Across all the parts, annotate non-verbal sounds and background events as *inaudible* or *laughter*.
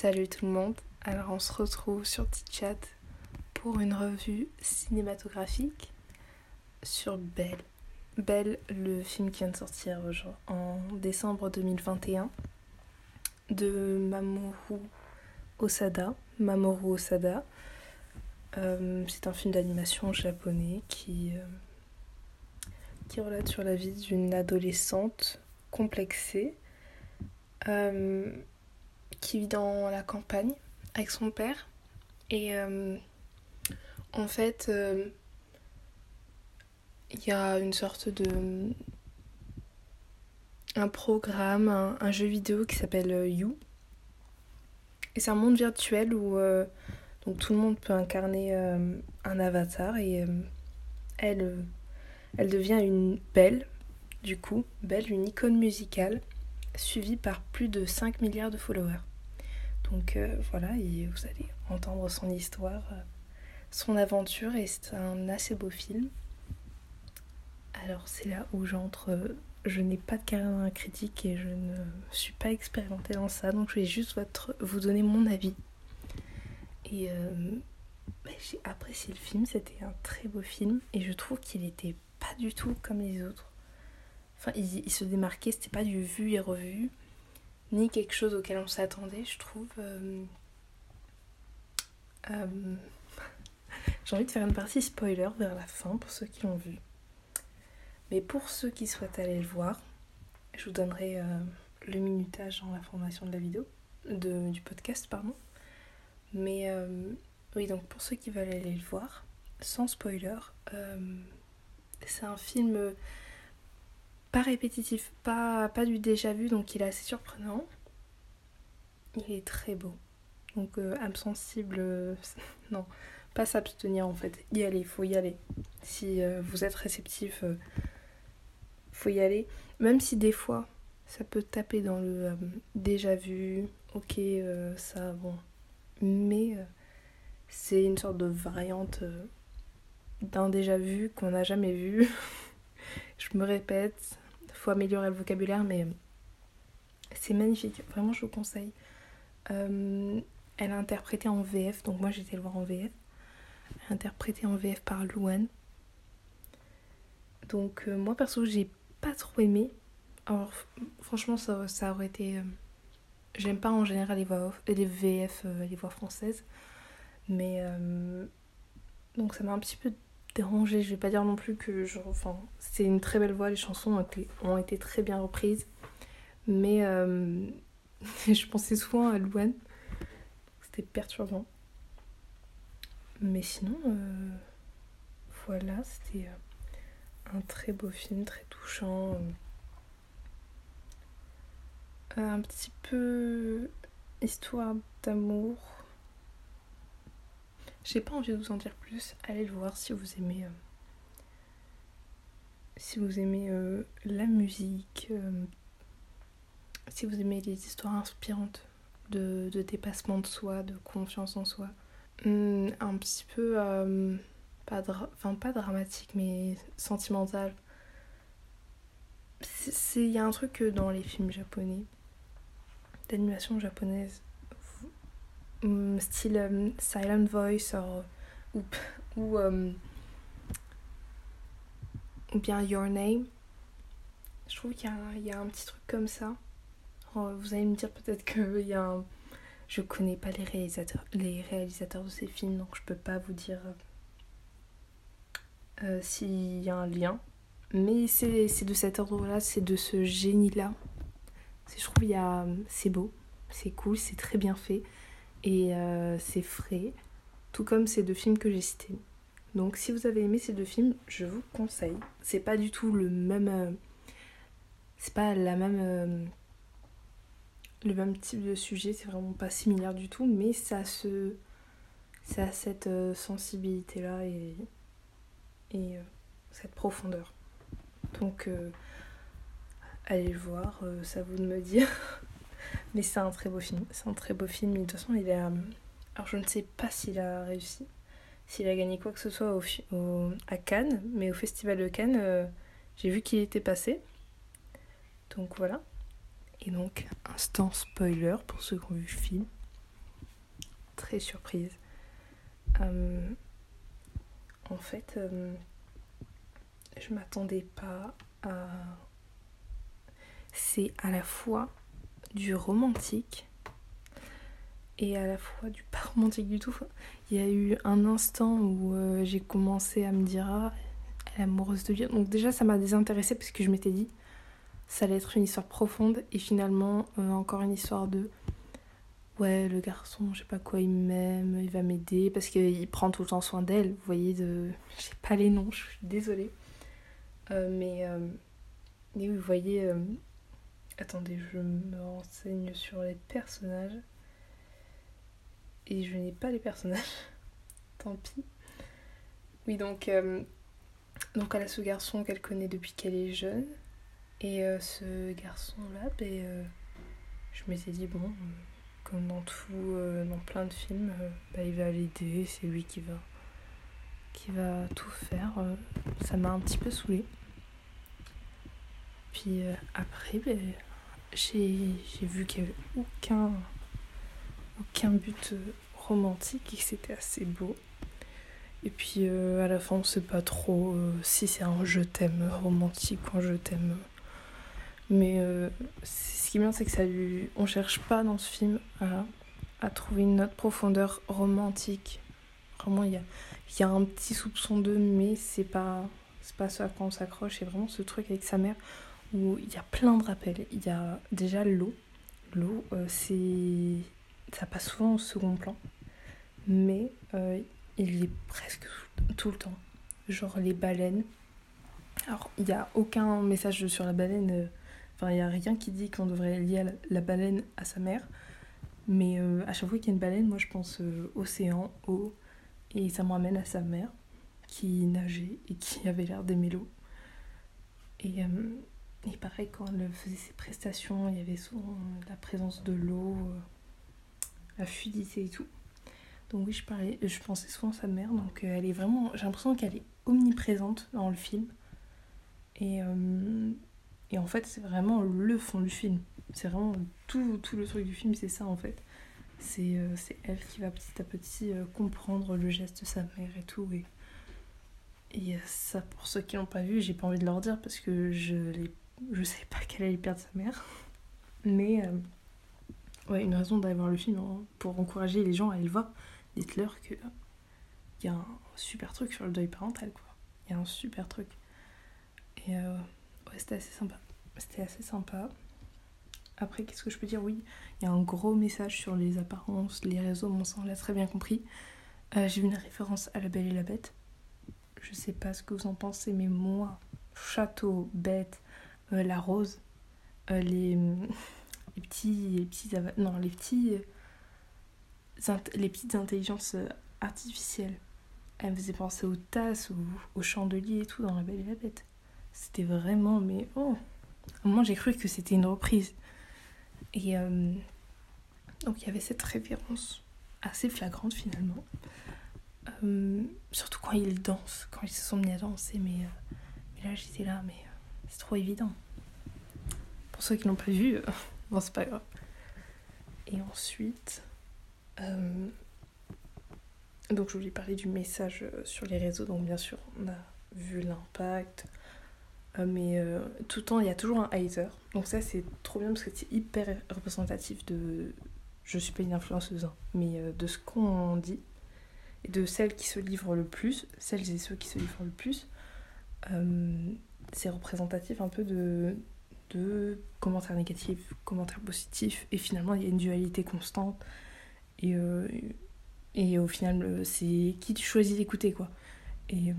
Salut tout le monde. Alors on se retrouve sur TitChat pour une revue cinématographique sur Belle. Belle, le film qui vient de sortir en décembre 2021 de Mamoru Osada. Mamoru Osada. Euh, c'est un film d'animation japonais qui, euh, qui relate sur la vie d'une adolescente complexée euh, qui vit dans la campagne avec son père. Et en fait, il y a une sorte de. un programme, un, jeu vidéo qui s'appelle You. Et c'est un monde virtuel où donc tout le monde peut incarner un avatar et elle elle devient une belle, du coup, belle, une icône musicale, suivie par plus de 5 milliards de followers. Donc euh, voilà, vous allez entendre son histoire, euh, son aventure, et c'est un assez beau film. Alors c'est là où j'entre, euh, je n'ai pas de carrière critique et je ne suis pas expérimentée dans ça, donc je vais juste vous donner mon avis. Et bah, j'ai apprécié le film, c'était un très beau film, et je trouve qu'il était pas du tout comme les autres. Enfin, il, se démarquait, c'était pas du vu et revu, ni quelque chose auquel on s'attendait, je trouve. Euh, euh, *laughs* j'ai envie de faire une partie spoiler vers la fin pour ceux qui l'ont vu. Mais pour ceux qui souhaitent aller le voir, je vous donnerai euh, le minutage dans la formation de la vidéo, du podcast, pardon. Mais oui, donc pour ceux qui veulent aller le voir, sans spoiler, c'est un film pas répétitif, pas, pas du déjà vu, donc il est assez surprenant. Il est très beau. Donc euh, âme euh, *laughs* non, pas s'abstenir en fait. Y aller, faut y aller. Si vous êtes réceptif, faut y aller. Même si des fois, ça peut taper dans le déjà vu, ok, ça, bon. Mais c'est une sorte de variante d'un déjà vu qu'on n'a jamais vu. *laughs* je me répète, faut améliorer le vocabulaire, mais c'est magnifique. Vraiment, je vous conseille. Euh, elle a interprété en VF, donc moi j'étais le voir en VF. Elle a interprété en VF par Luan. Donc euh, moi perso, j'ai pas trop aimé. Alors franchement, ça, aurait été. Euh, j'aime pas en général les voix les VF, les voix françaises. Mais donc ça m'a un petit peu dérangé. Je vais pas dire non plus que je. Enfin, c'est une très belle voix, les chansons ont été, ont été très bien reprises. Mais euh, *laughs* je pensais souvent à Louane. C'était perturbant. Mais sinon, euh, voilà, c'était euh, un très beau film, très touchant. un petit peu histoire d'amour j'ai pas envie de vous en dire plus. Allez le voir si vous aimez. Euh, si vous aimez euh, la musique. Euh, si vous aimez les histoires inspirantes de, dépassement de soi, de confiance en soi. Hmm, un petit peu. pas, enfin, pas dramatique, mais sentimental. Il y a un truc dans les films japonais, d'animation japonaise, Mm, style euh, Silent Voice ou, ou, euh, ou bien Your Name. Je trouve qu'il y, y, a un petit truc comme ça. vous allez me dire peut-être que y a un... je connais pas les réalisateurs, les réalisateurs de ces films, donc je peux pas vous dire euh, s'il y a un lien. Mais c'est de cet ordre-là, c'est de ce génie-là. Je trouve c'est beau, c'est cool, c'est très bien fait. Et euh, c'est frais, tout comme ces deux films que j'ai cités. Donc si vous avez aimé ces deux films, je vous conseille. C'est pas du tout le même. Euh, c'est pas la même. Euh, le même type de sujet, c'est vraiment pas similaire du tout, mais ça se. Ça a cette sensibilité-là et. et cette profondeur. Donc. allez le voir, ça vous de me dire. *laughs* Mais c'est un très beau film. C'est un très beau film. De toute façon, il est. Alors, je ne sais pas s'il a réussi, s'il a gagné quoi que ce soit au, à Cannes, mais au Festival de Cannes, euh, j'ai vu qu'il était passé. Donc voilà. Et donc, instant spoiler pour ceux qui ont vu le film. très surprise. Euh, en fait, euh, je m'attendais pas à. C'est à la fois du romantique et à la fois du pas romantique du tout. Il y a eu un instant où euh, j'ai commencé à me dire ah, elle est amoureuse de lui. Donc déjà ça m'a désintéressée parce que je m'étais dit ça allait être une histoire profonde et finalement euh, encore une histoire de ouais le garçon je sais pas quoi il m'aime il va m'aider parce qu'il prend tout le temps soin d'elle vous voyez de *laughs* je sais pas les noms je suis désolée euh, mais mais vous voyez attendez je me renseigne sur les personnages et je n'ai pas les personnages. *laughs* Tant pis. Oui, donc, euh, donc elle a ce garçon qu'elle connaît depuis qu'elle est jeune. Et euh, ce garçon-là, ben, euh, je m'étais dit, bon, comme dans tout, dans plein de films, ben, il va l'aider, c'est lui qui va, qui va tout faire. ça m'a un petit peu saoulée. Puis après, ben, j'ai vu qu'il n'y avait aucun aucun but euh, romantique et que c'était assez beau. Et puis euh, à la fin, on sait pas trop euh, si c'est un je t'aime romantique ou un je t'aime. Mais ce qui est bien, c'est que ça lui. On cherche pas dans ce film à, à trouver une autre profondeur romantique. Vraiment, il y a, y a un petit soupçon de, mais c'est pas, pas ça quand on s'accroche. C'est vraiment ce truc avec sa mère où il y a plein de rappels. Il y a déjà l'eau. L'eau, c'est ça passe souvent au second plan, mais euh, il y est presque tout le temps. Genre les baleines. Alors, il n'y a aucun message sur la baleine, euh, enfin, il n'y a rien qui dit qu'on devrait lier la, baleine à sa mère. Mais euh, à chaque fois qu'il y a une baleine, moi je pense océan, eau, et ça me ramène à sa mère qui nageait et qui avait l'air d'aimer l'eau. Et, et pareil, quand elle faisait ses prestations, il y avait souvent la présence de l'eau la fluidité et tout. Donc oui, je, parlais, je pensais souvent à sa mère, donc euh, elle est vraiment, j'ai l'impression qu'elle est omniprésente dans le film. Et, euh, et en fait, c'est vraiment le fond du film. C'est vraiment tout, tout, le truc du film, c'est ça en fait. C'est euh, elle qui va petit à petit comprendre le geste de sa mère et tout. Et, ça, pour ceux qui l'ont pas vu, j'ai pas envie de leur dire parce que je ne je sais pas qu'elle allait perdre sa mère. Mais ouais, une raison d'aller voir le film hein, pour encourager les gens à aller le voir. Dites-leur qu'il y a un super truc sur le deuil parental, quoi. Il y a un super truc. Et euh, ouais, c'était assez sympa. C'était assez sympa. Après, qu'est-ce que je peux dire? Oui, il y a un gros message sur les apparences, les réseaux, mon sang l'a très bien compris. Euh, j'ai vu une référence à La Belle et la Bête. Je sais pas ce que vous en pensez, mais moi, château, bête, euh, la rose, les *laughs* les petits, les petits, non, les petits, les petites intelligences artificielles. Elle me faisait penser aux tasses, aux, chandeliers et tout dans La Belle et la Bête. C'était vraiment, mais oh, moment j'ai cru que c'était une reprise. Et euh, donc il y avait cette référence assez flagrante finalement. Euh, surtout quand ils dansent, quand ils se sont mis à danser, mais, euh, mais là j'étais là, mais c'est trop évident. Pour ceux qui l'ont pas vu, *laughs* Bon, c'est pas grave. Et ensuite, euh, donc je voulais parler du message euh, sur les réseaux. Donc bien sûr, on a vu l'impact. Euh, mais tout le temps, il y a toujours un hater. Donc ça, c'est trop bien parce que c'est hyper représentatif de... Je suis pas une influenceuse, hein, mais de ce qu'on dit. Et de celles qui se livrent le plus, celles et ceux qui se livrent le plus. C'est représentatif un peu de, de commentaires négatifs, commentaires positifs, et finalement il y a une dualité constante. Et, euh, et au final, euh, c'est qui tu choisis d'écouter, quoi. Et euh,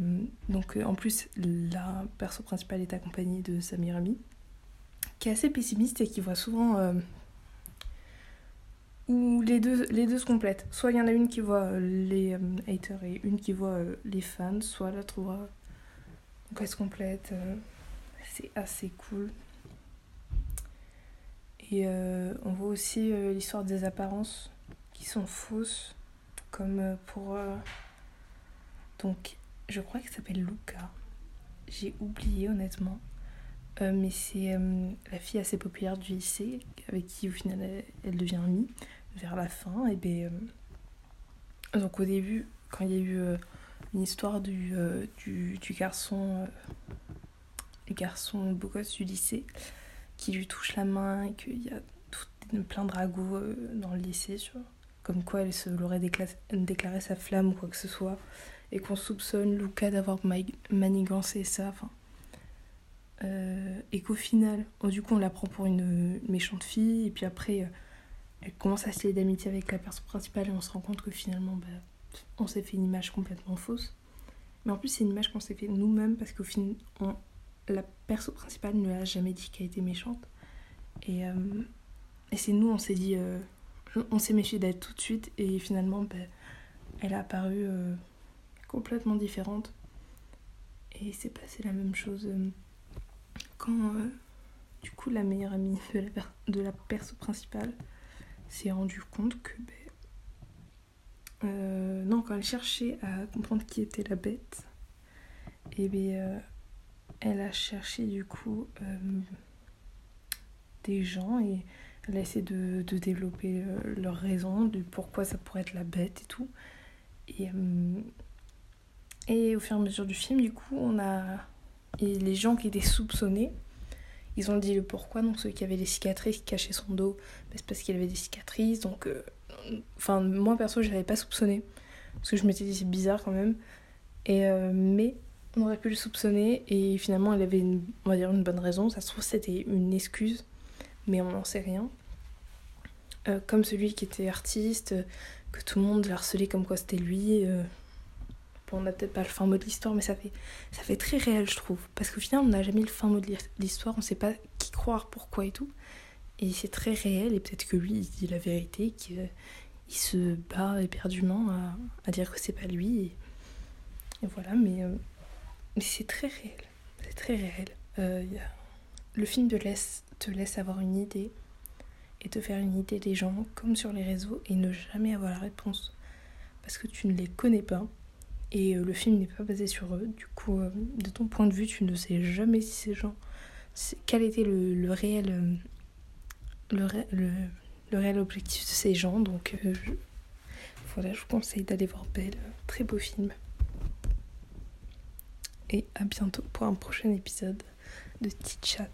donc, en plus, la perso principale est accompagnée de Samir Ami, qui est assez pessimiste et qui voit souvent où les deux, les deux se complètent. Soit il y en a une qui voit les haters et une qui voit les fans, soit l'autre voit. Donc elles se complètent. c'est assez cool. Et euh, on voit aussi euh, l'histoire des apparences qui sont fausses, comme euh, pour... Donc, je crois qu'elle s'appelle Luca. J'ai oublié honnêtement. mais c'est la fille assez populaire du lycée, avec qui au final elle, devient amie vers la fin. Et ben, Donc au début, quand il y a eu euh, une histoire du, euh, du, garçon, le garçon beau gosse du lycée, qui lui touche la main et qu'il y a plein de ragots dans le lycée, comme quoi elle se l'aurait déclaré sa flamme ou quoi que ce soit, et qu'on soupçonne Luca d'avoir manigancé ça. Enfin, euh, et qu'au final, oh, du coup, on la prend pour une, méchante fille, et puis après, euh, elle commence à se lier d'amitié avec la personne principale, et on se rend compte que finalement, bah, on s'est fait une image complètement fausse. Mais en plus, c'est une image qu'on s'est fait nous-mêmes, parce qu'au final, la personne principale ne l'a jamais dit qu'elle était méchante. Et, euh, et c'est nous, on s'est dit, on s'est méfié d'elle tout de suite, et finalement, bah, elle a apparu complètement différente. Et c'est passé la même chose quand euh, du coup la meilleure amie de la, de la perso principale s'est rendue compte que ben, euh, non quand elle cherchait à comprendre qui était la bête et eh bien euh, elle a cherché du coup des gens et elle a essayé de, développer leurs raisons de pourquoi ça pourrait être la bête et tout et, au fur et à mesure du film du coup on a les gens qui étaient soupçonnés, ils ont dit le pourquoi. Donc ceux qui avaient des cicatrices, qui cachaient son dos, ben, c'est parce qu'il avait des cicatrices. Donc, euh, enfin, moi perso, je l'avais pas soupçonné. Parce que je m'étais dit c'est bizarre quand même. Et, euh, mais on aurait pu le soupçonner et finalement il avait une, on va dire une bonne raison. Ça se trouve c'était une excuse, mais on n'en sait rien. Euh, comme celui qui était artiste, que tout le monde harcelait comme quoi c'était lui on n'a peut-être pas le fin mot de l'histoire, mais ça fait, ça fait très réel, je trouve. Parce qu'au final, on n'a jamais le fin mot de l'histoire, on ne sait pas qui croire, pourquoi et tout. Et c'est très réel, et peut-être que lui, il dit la vérité, qu'il se bat éperdument à, dire que c'est pas lui. Et, voilà, mais, euh, mais c'est très réel. C'est très réel. Euh, le film te laisse, te laisse avoir une idée et te faire une idée des gens, comme sur les réseaux, et ne jamais avoir la réponse. Parce que tu ne les connais pas et euh, le film n'est pas basé sur eux. Du coup, euh, de ton point de vue, tu ne sais jamais si ces gens. Quel était le réel. Euh, le, réel objectif de ces gens. Donc, voilà, je vous conseille d'aller voir Belle. Très beau film. Et à bientôt pour un prochain épisode de Tit Chat.